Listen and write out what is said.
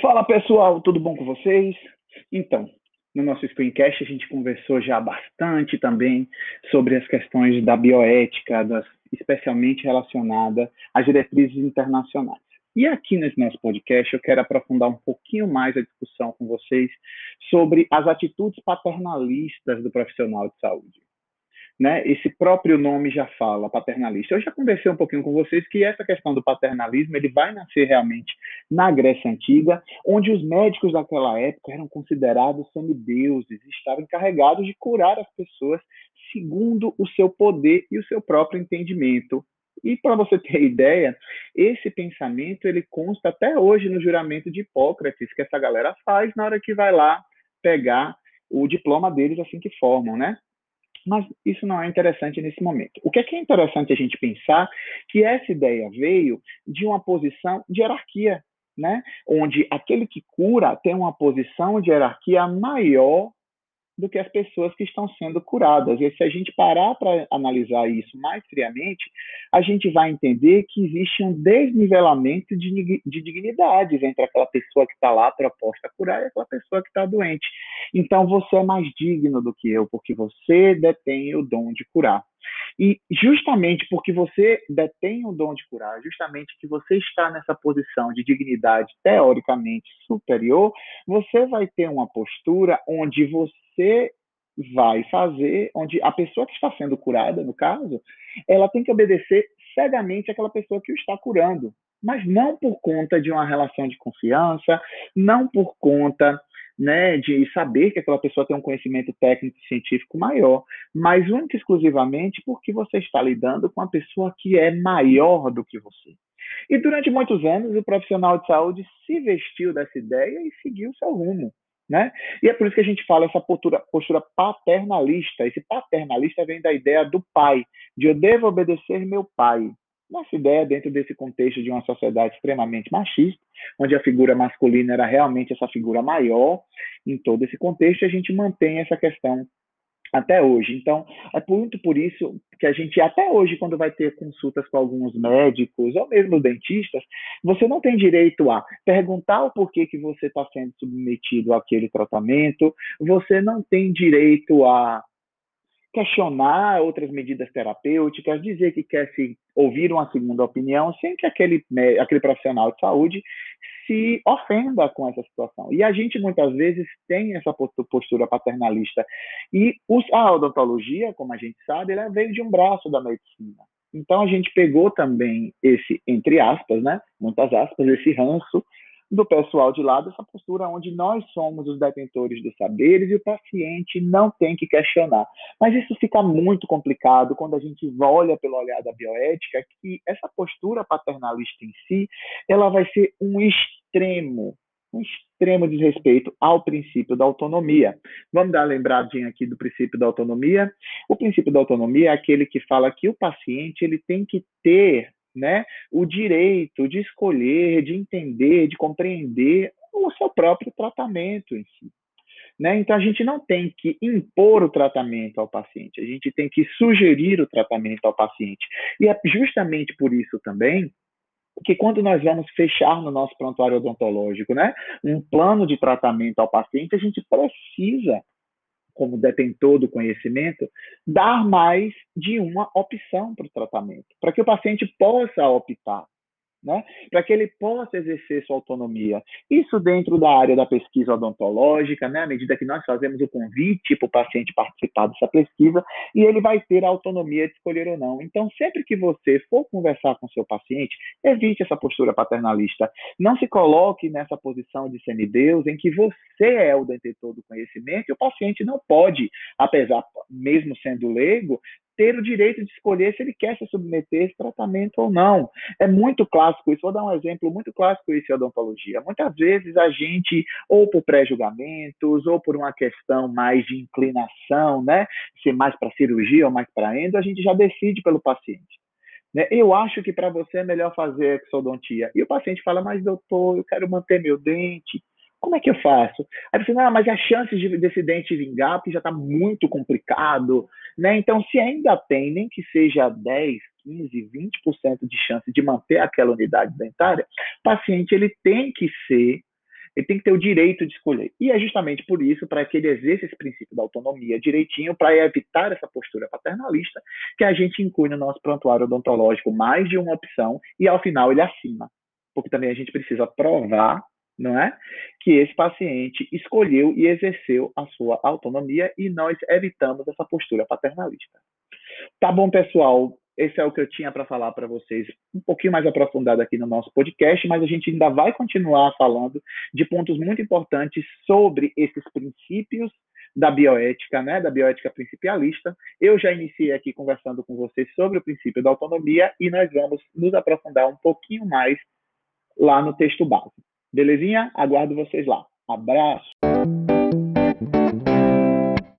Fala pessoal, tudo bom com vocês? Então, no nosso screencast a gente conversou já bastante também sobre as questões da bioética, das, especialmente relacionada às diretrizes internacionais. E aqui nesse nosso podcast eu quero aprofundar um pouquinho mais a discussão com vocês sobre as atitudes paternalistas do profissional de saúde né, esse próprio nome já fala, paternalista. Eu já conversei um pouquinho com vocês que essa questão do paternalismo ele vai nascer realmente na Grécia Antiga, onde os médicos daquela época eram considerados semideuses, estavam encarregados de curar as pessoas segundo o seu poder e o seu próprio entendimento. E para você ter ideia, esse pensamento ele consta até hoje no juramento de Hipócrates, que essa galera faz na hora que vai lá pegar o diploma deles assim que formam, né? Mas isso não é interessante nesse momento. O que é, que é interessante a gente pensar que essa ideia veio de uma posição de hierarquia, né? onde aquele que cura tem uma posição de hierarquia maior do que as pessoas que estão sendo curadas. E se a gente parar para analisar isso mais friamente, a gente vai entender que existe um desnivelamento de, de dignidades entre aquela pessoa que está lá proposta a curar e aquela pessoa que está doente. Então você é mais digno do que eu, porque você detém o dom de curar. E justamente porque você detém o dom de curar, justamente que você está nessa posição de dignidade teoricamente superior, você vai ter uma postura onde você vai fazer, onde a pessoa que está sendo curada, no caso, ela tem que obedecer cegamente àquela pessoa que o está curando, mas não por conta de uma relação de confiança, não por conta né, de saber que aquela pessoa tem um conhecimento técnico e científico maior, mas única e exclusivamente porque você está lidando com uma pessoa que é maior do que você. E durante muitos anos, o profissional de saúde se vestiu dessa ideia e seguiu seu rumo. Né? E é por isso que a gente fala essa postura, postura paternalista. Esse paternalista vem da ideia do pai, de eu devo obedecer meu pai. Nossa ideia, dentro desse contexto de uma sociedade extremamente machista, onde a figura masculina era realmente essa figura maior, em todo esse contexto, a gente mantém essa questão até hoje. Então, é muito por isso que a gente, até hoje, quando vai ter consultas com alguns médicos ou mesmo dentistas, você não tem direito a perguntar o porquê que você está sendo submetido àquele tratamento, você não tem direito a questionar outras medidas terapêuticas, dizer que quer se ouvir uma segunda opinião, sem que aquele, aquele profissional de saúde se ofenda com essa situação. E a gente muitas vezes tem essa postura paternalista. E a odontologia, como a gente sabe, ela veio de um braço da medicina. Então a gente pegou também esse, entre aspas, né, muitas aspas, esse ranço do pessoal de lado essa postura onde nós somos os detentores dos saberes e o paciente não tem que questionar. Mas isso fica muito complicado quando a gente olha pelo olhar da bioética que essa postura paternalista em si, ela vai ser um extremo um extremo desrespeito ao princípio da autonomia. Vamos dar uma lembradinha aqui do princípio da autonomia. O princípio da autonomia é aquele que fala que o paciente ele tem que ter né, o direito de escolher, de entender, de compreender o seu próprio tratamento em si. Né? Então, a gente não tem que impor o tratamento ao paciente, a gente tem que sugerir o tratamento ao paciente. E é justamente por isso também que quando nós vamos fechar no nosso prontuário odontológico né, um plano de tratamento ao paciente, a gente precisa como detentor do conhecimento, dar mais de uma opção para o tratamento, para que o paciente possa optar né? para que ele possa exercer sua autonomia. Isso dentro da área da pesquisa odontológica, né? à medida que nós fazemos o convite para o paciente participar dessa pesquisa, e ele vai ter a autonomia de escolher ou não. Então, sempre que você for conversar com seu paciente, evite essa postura paternalista. Não se coloque nessa posição de semideus em que você é o detentor do conhecimento e o paciente não pode, apesar, mesmo sendo leigo, ter o direito de escolher se ele quer se submeter a esse tratamento ou não. É muito clássico isso. Vou dar um exemplo muito clássico isso em odontologia. Muitas vezes a gente, ou por pré-julgamentos, ou por uma questão mais de inclinação, né? Se mais para cirurgia ou mais para endo, a gente já decide pelo paciente. Né? Eu acho que para você é melhor fazer exodontia. E o paciente fala, mas doutor, eu quero manter meu dente como é que eu faço? Aí você, não, mas as chances de, desse dente vingar, porque já está muito complicado, né? Então, se ainda tem, nem que seja 10, 15, 20% de chance de manter aquela unidade dentária, o paciente ele tem que ser Ele tem que ter o direito de escolher. E é justamente por isso, para que ele exerça esse princípio da autonomia direitinho, para evitar essa postura paternalista, que a gente inclui no nosso prontuário odontológico mais de uma opção e, ao final, ele assina. Porque também a gente precisa provar não é? Que esse paciente escolheu e exerceu a sua autonomia e nós evitamos essa postura paternalista. Tá bom, pessoal? Esse é o que eu tinha para falar para vocês, um pouquinho mais aprofundado aqui no nosso podcast, mas a gente ainda vai continuar falando de pontos muito importantes sobre esses princípios da bioética, né, da bioética principialista. Eu já iniciei aqui conversando com vocês sobre o princípio da autonomia e nós vamos nos aprofundar um pouquinho mais lá no texto base. Belezinha? Aguardo vocês lá. Abraço!